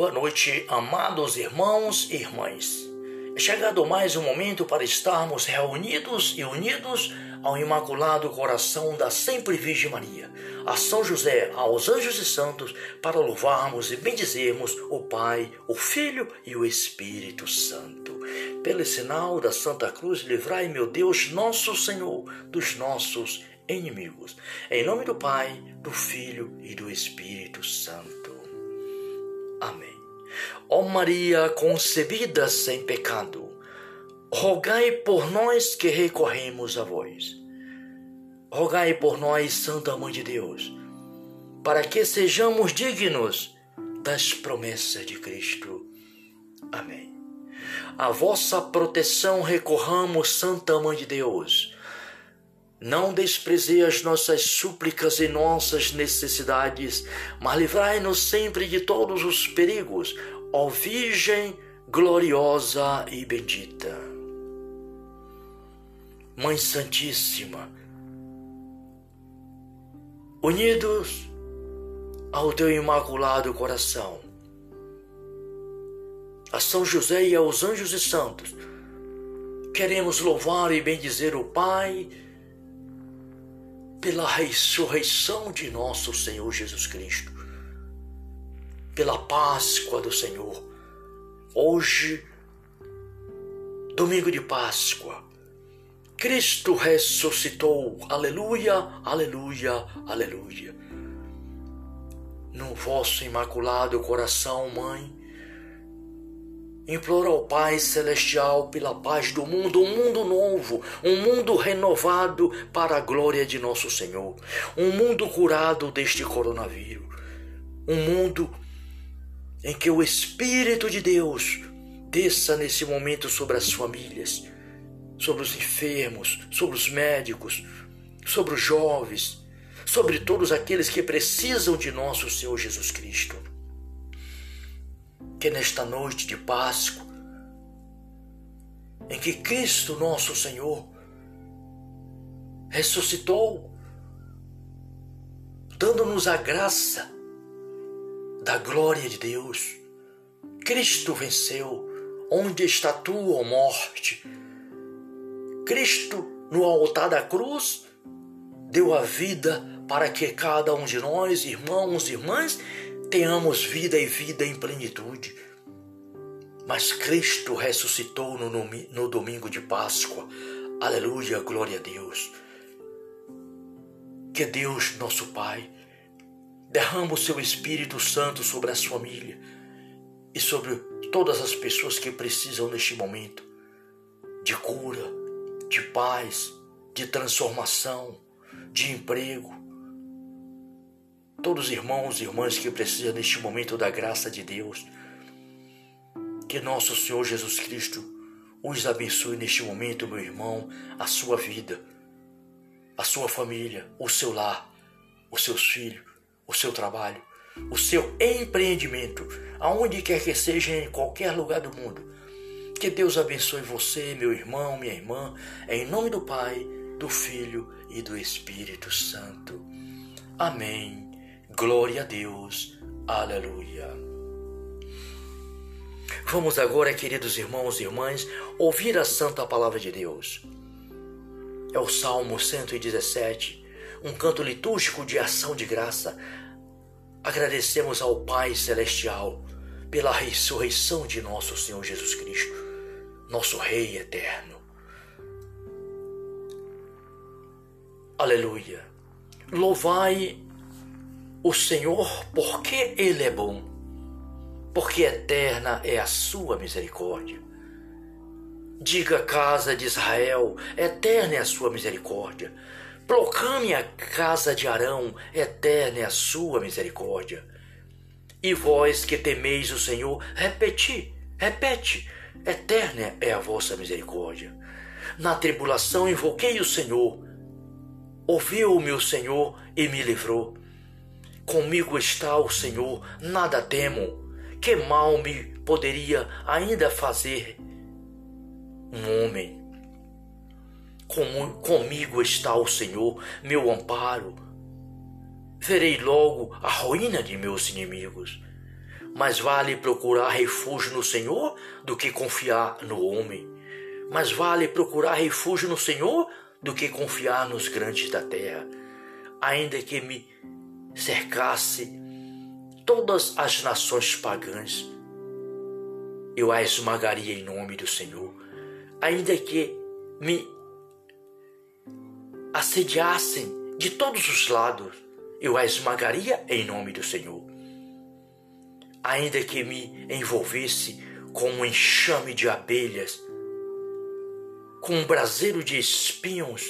Boa noite, amados irmãos e irmãs. É chegado mais um momento para estarmos reunidos e unidos ao Imaculado Coração da Sempre Virgem Maria, a São José, aos anjos e santos, para louvarmos e bendizermos o Pai, o Filho e o Espírito Santo. Pelo sinal da Santa Cruz, livrai, meu Deus, nosso Senhor, dos nossos inimigos. Em nome do Pai, do Filho e do Espírito Santo. Amém. Ó Maria concebida sem pecado, rogai por nós que recorremos a vós. Rogai por nós, Santa Mãe de Deus, para que sejamos dignos das promessas de Cristo. Amém. A vossa proteção recorramos, Santa Mãe de Deus não desprezei as nossas súplicas e nossas necessidades, mas livrai-nos sempre de todos os perigos, ó Virgem gloriosa e bendita. Mãe Santíssima, unidos ao teu imaculado coração, a São José e aos anjos e santos, queremos louvar e bendizer o Pai, pela ressurreição de nosso Senhor Jesus Cristo, pela Páscoa do Senhor. Hoje, domingo de Páscoa, Cristo ressuscitou. Aleluia, aleluia, aleluia. No vosso imaculado coração, Mãe, Imploro ao Pai Celestial pela paz do mundo, um mundo novo, um mundo renovado para a glória de nosso Senhor, um mundo curado deste coronavírus, um mundo em que o Espírito de Deus desça nesse momento sobre as famílias, sobre os enfermos, sobre os médicos, sobre os jovens, sobre todos aqueles que precisam de nosso Senhor Jesus Cristo que nesta noite de Páscoa, em que Cristo nosso Senhor ressuscitou, dando-nos a graça da glória de Deus. Cristo venceu. Onde está tua morte? Cristo, no altar da cruz, deu a vida para que cada um de nós, irmãos e irmãs, tenhamos vida e vida em plenitude. Mas Cristo ressuscitou no, no domingo de Páscoa. Aleluia, glória a Deus. Que Deus, nosso Pai, derrama o seu Espírito Santo sobre as famílias e sobre todas as pessoas que precisam neste momento de cura, de paz, de transformação, de emprego, todos os irmãos e irmãs que precisam neste momento da graça de Deus. Que nosso Senhor Jesus Cristo os abençoe neste momento, meu irmão, a sua vida, a sua família, o seu lar, os seus filhos, o seu trabalho, o seu empreendimento, aonde quer que seja, em qualquer lugar do mundo. Que Deus abençoe você, meu irmão, minha irmã, em nome do Pai, do Filho e do Espírito Santo. Amém. Glória a Deus. Aleluia. Vamos agora, queridos irmãos e irmãs, ouvir a santa palavra de Deus. É o Salmo 117, um canto litúrgico de ação de graça. Agradecemos ao Pai Celestial pela ressurreição de nosso Senhor Jesus Cristo, nosso Rei eterno. Aleluia. Louvai o Senhor, porque Ele é bom, porque eterna é a sua misericórdia. Diga, casa de Israel, eterna é a sua misericórdia. Proclame a casa de Arão, eterna é a sua misericórdia. E vós que temeis o Senhor, repeti, repete, eterna é a vossa misericórdia. Na tribulação invoquei o Senhor, ouviu o meu Senhor e me livrou Comigo está o Senhor, nada temo. Que mal me poderia ainda fazer um homem? Com, comigo está o Senhor, meu amparo. Verei logo a ruína de meus inimigos. Mais vale procurar refúgio no Senhor do que confiar no homem. Mais vale procurar refúgio no Senhor do que confiar nos grandes da terra. Ainda que me cercasse todas as nações pagãs, eu a esmagaria em nome do Senhor. Ainda que me assediassem de todos os lados, eu a esmagaria em nome do Senhor. Ainda que me envolvesse com um enxame de abelhas, com um braseiro de espinhos,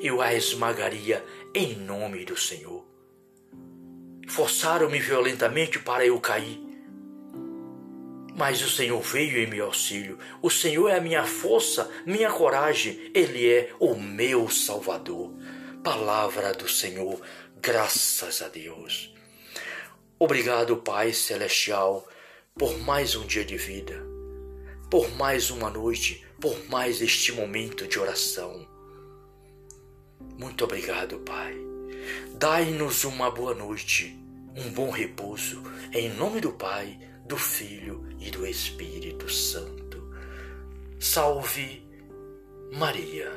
eu a esmagaria em nome do Senhor. Forçaram-me violentamente para eu cair. Mas o Senhor veio em meu auxílio. O Senhor é a minha força, minha coragem. Ele é o meu Salvador. Palavra do Senhor, graças a Deus. Obrigado, Pai Celestial, por mais um dia de vida, por mais uma noite, por mais este momento de oração. Muito obrigado, Pai. Dai-nos uma boa noite, um bom repouso, em nome do Pai, do Filho e do Espírito Santo. Salve Maria.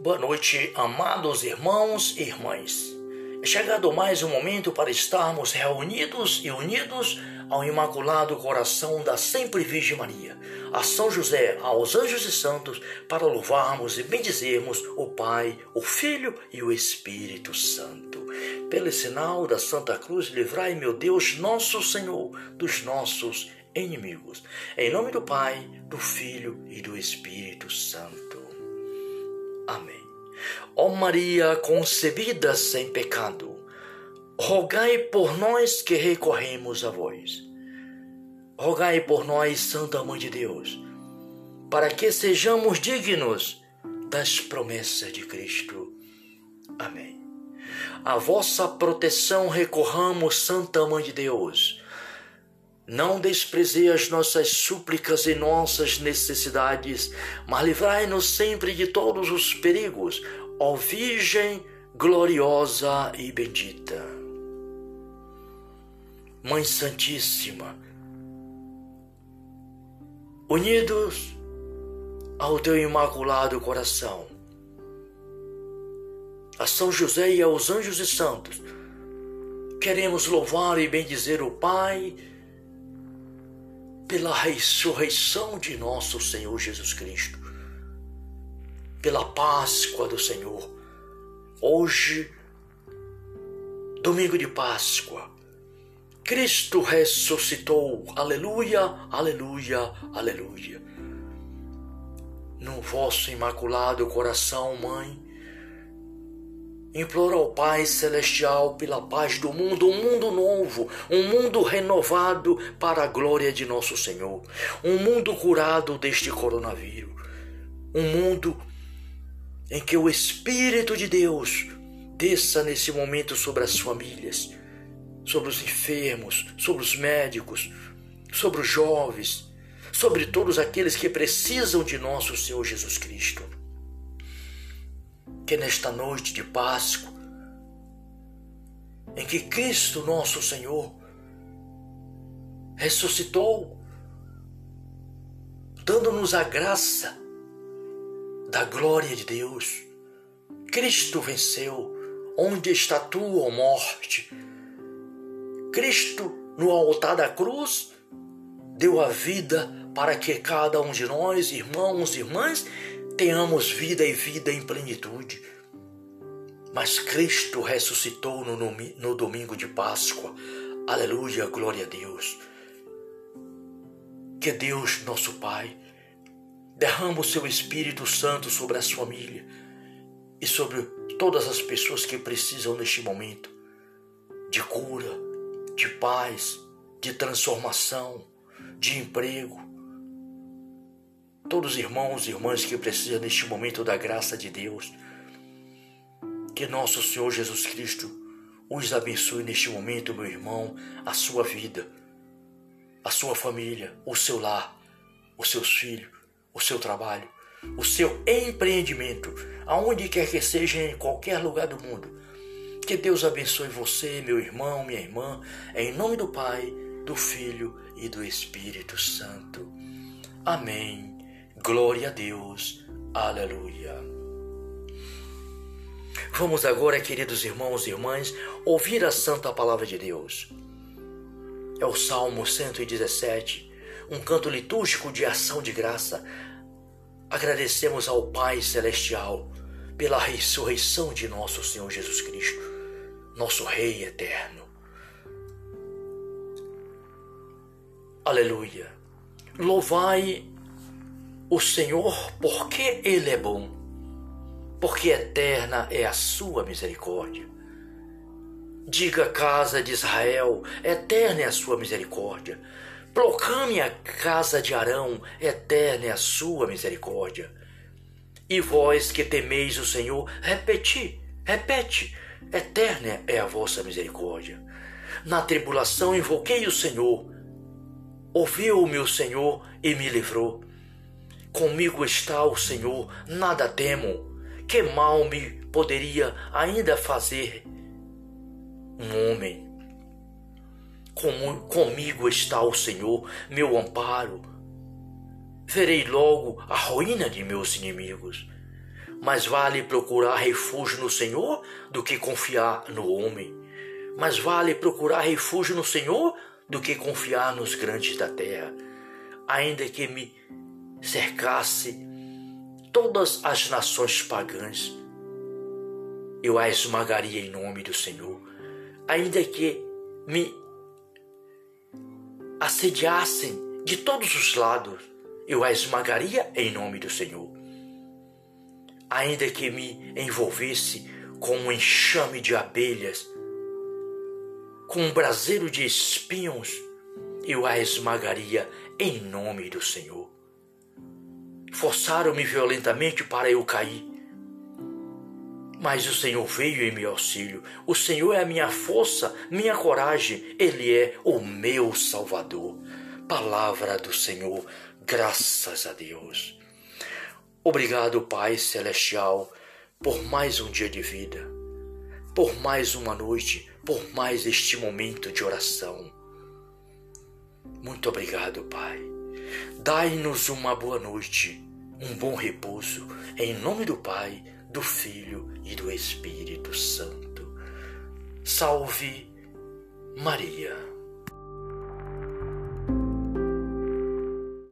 Boa noite, amados irmãos e irmãs. É chegado mais um momento para estarmos reunidos e unidos ao Imaculado Coração da Sempre Virgem Maria, a São José, aos anjos e santos, para louvarmos e bendizermos o Pai, o Filho e o Espírito Santo. Pelo sinal da Santa Cruz, livrai, meu Deus, nosso Senhor, dos nossos inimigos. Em nome do Pai, do Filho e do Espírito Santo. Amém. Ó Maria concebida sem pecado, rogai por nós que recorremos a vós. Rogai por nós, Santa Mãe de Deus, para que sejamos dignos das promessas de Cristo. Amém. A vossa proteção recorramos, Santa Mãe de Deus. Não desprezei as nossas súplicas e nossas necessidades, mas livrai-nos sempre de todos os perigos, ó Virgem gloriosa e bendita. Mãe Santíssima, unidos ao teu imaculado coração, a São José e aos anjos e santos, queremos louvar e bendizer o Pai pela ressurreição de nosso Senhor Jesus Cristo pela Páscoa do Senhor. Hoje, domingo de Páscoa, Cristo ressuscitou. Aleluia, aleluia, aleluia. No vosso imaculado coração, Mãe, imploro ao Pai Celestial pela paz do mundo, um mundo novo, um mundo renovado para a glória de nosso Senhor, um mundo curado deste coronavírus, um mundo em que o Espírito de Deus desça nesse momento sobre as famílias, sobre os enfermos, sobre os médicos, sobre os jovens, sobre todos aqueles que precisam de nosso Senhor Jesus Cristo. Que nesta noite de Páscoa, em que Cristo nosso Senhor ressuscitou, dando-nos a graça da glória de Deus. Cristo venceu. Onde está tua morte? Cristo, no altar da cruz, deu a vida para que cada um de nós, irmãos e irmãs, tenhamos vida e vida em plenitude. Mas Cristo ressuscitou no, no domingo de Páscoa. Aleluia, glória a Deus. Que Deus, nosso Pai, Derrama o seu Espírito Santo sobre a família e sobre todas as pessoas que precisam neste momento de cura, de paz, de transformação, de emprego. Todos os irmãos e irmãs que precisam neste momento da graça de Deus. Que nosso Senhor Jesus Cristo os abençoe neste momento, meu irmão, a sua vida, a sua família, o seu lar, os seus filhos o seu trabalho, o seu empreendimento, aonde quer que seja em qualquer lugar do mundo. Que Deus abençoe você, meu irmão, minha irmã, em nome do Pai, do Filho e do Espírito Santo. Amém. Glória a Deus. Aleluia. Vamos agora, queridos irmãos e irmãs, ouvir a santa palavra de Deus. É o Salmo 117, um canto litúrgico de ação de graça. Agradecemos ao Pai Celestial pela ressurreição de nosso Senhor Jesus Cristo, nosso Rei eterno. Aleluia. Louvai o Senhor porque Ele é bom, porque eterna é a sua misericórdia. Diga casa de Israel, eterna é a sua misericórdia. Proclame a casa de Arão, eterna é a sua misericórdia. E vós que temeis o Senhor, repeti, repete, eterna é a vossa misericórdia. Na tribulação invoquei o Senhor, ouviu o meu Senhor e me livrou. Comigo está o Senhor, nada temo. Que mal me poderia ainda fazer um homem? Com, comigo está o Senhor, meu amparo verei logo a ruína de meus inimigos. Mais vale procurar refúgio no Senhor do que confiar no homem. Mais vale procurar refúgio no Senhor do que confiar nos grandes da terra. Ainda que me cercasse todas as nações pagãs, eu a esmagaria em nome do Senhor. Ainda que me assediassem de todos os lados, eu a esmagaria em nome do Senhor. Ainda que me envolvesse com um enxame de abelhas, com um braseiro de espinhos, eu a esmagaria em nome do Senhor. Forçaram-me violentamente para eu cair. Mas o Senhor veio em meu auxílio. O Senhor é a minha força, minha coragem. Ele é o meu Salvador. Palavra do Senhor. Graças a Deus. Obrigado, Pai Celestial, por mais um dia de vida, por mais uma noite, por mais este momento de oração. Muito obrigado, Pai. Dai-nos uma boa noite, um bom repouso, em nome do Pai, do Filho e do Espírito Santo. Salve Maria.